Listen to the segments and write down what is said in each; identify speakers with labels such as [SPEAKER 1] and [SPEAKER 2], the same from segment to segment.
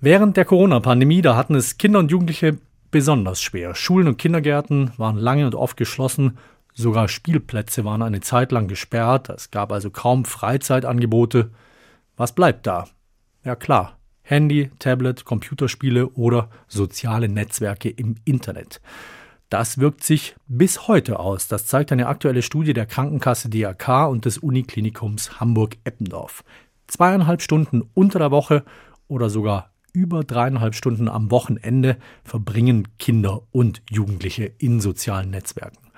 [SPEAKER 1] Während der Corona-Pandemie, da hatten es Kinder und Jugendliche besonders schwer. Schulen und Kindergärten waren lange und oft geschlossen. Sogar Spielplätze waren eine Zeit lang gesperrt. Es gab also kaum Freizeitangebote. Was bleibt da? Ja klar, Handy, Tablet, Computerspiele oder soziale Netzwerke im Internet. Das wirkt sich bis heute aus. Das zeigt eine aktuelle Studie der Krankenkasse DRK und des Uniklinikums Hamburg-Eppendorf. Zweieinhalb Stunden unter der Woche oder sogar über dreieinhalb Stunden am Wochenende verbringen Kinder und Jugendliche in sozialen Netzwerken.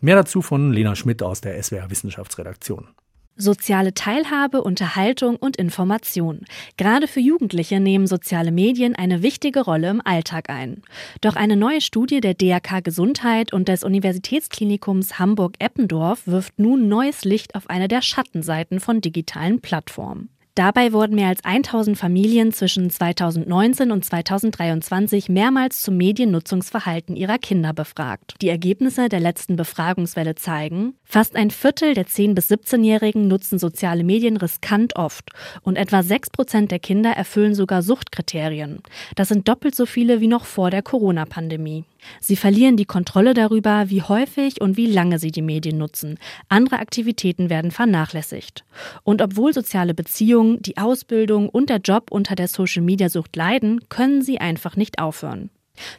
[SPEAKER 1] Mehr dazu von Lena Schmidt aus der SWR Wissenschaftsredaktion.
[SPEAKER 2] Soziale Teilhabe, Unterhaltung und Information. Gerade für Jugendliche nehmen soziale Medien eine wichtige Rolle im Alltag ein. Doch eine neue Studie der DRK Gesundheit und des Universitätsklinikums Hamburg-Eppendorf wirft nun neues Licht auf eine der Schattenseiten von digitalen Plattformen. Dabei wurden mehr als 1000 Familien zwischen 2019 und 2023 mehrmals zum Mediennutzungsverhalten ihrer Kinder befragt. Die Ergebnisse der letzten Befragungswelle zeigen, fast ein Viertel der 10- bis 17-Jährigen nutzen soziale Medien riskant oft und etwa 6 Prozent der Kinder erfüllen sogar Suchtkriterien. Das sind doppelt so viele wie noch vor der Corona-Pandemie. Sie verlieren die Kontrolle darüber, wie häufig und wie lange sie die Medien nutzen. Andere Aktivitäten werden vernachlässigt. Und obwohl soziale Beziehungen, die Ausbildung und der Job unter der Social-Media-Sucht leiden, können sie einfach nicht aufhören.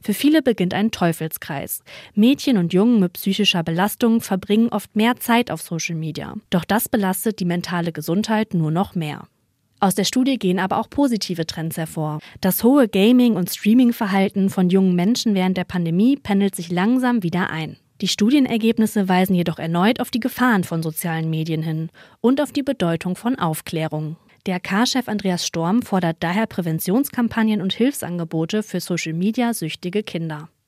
[SPEAKER 2] Für viele beginnt ein Teufelskreis. Mädchen und Jungen mit psychischer Belastung verbringen oft mehr Zeit auf Social Media. Doch das belastet die mentale Gesundheit nur noch mehr. Aus der Studie gehen aber auch positive Trends hervor. Das hohe Gaming- und Streaming-Verhalten von jungen Menschen während der Pandemie pendelt sich langsam wieder ein. Die Studienergebnisse weisen jedoch erneut auf die Gefahren von sozialen Medien hin und auf die Bedeutung von Aufklärung. Der K-Chef Andreas Storm fordert daher Präventionskampagnen und Hilfsangebote für Social-Media-süchtige Kinder.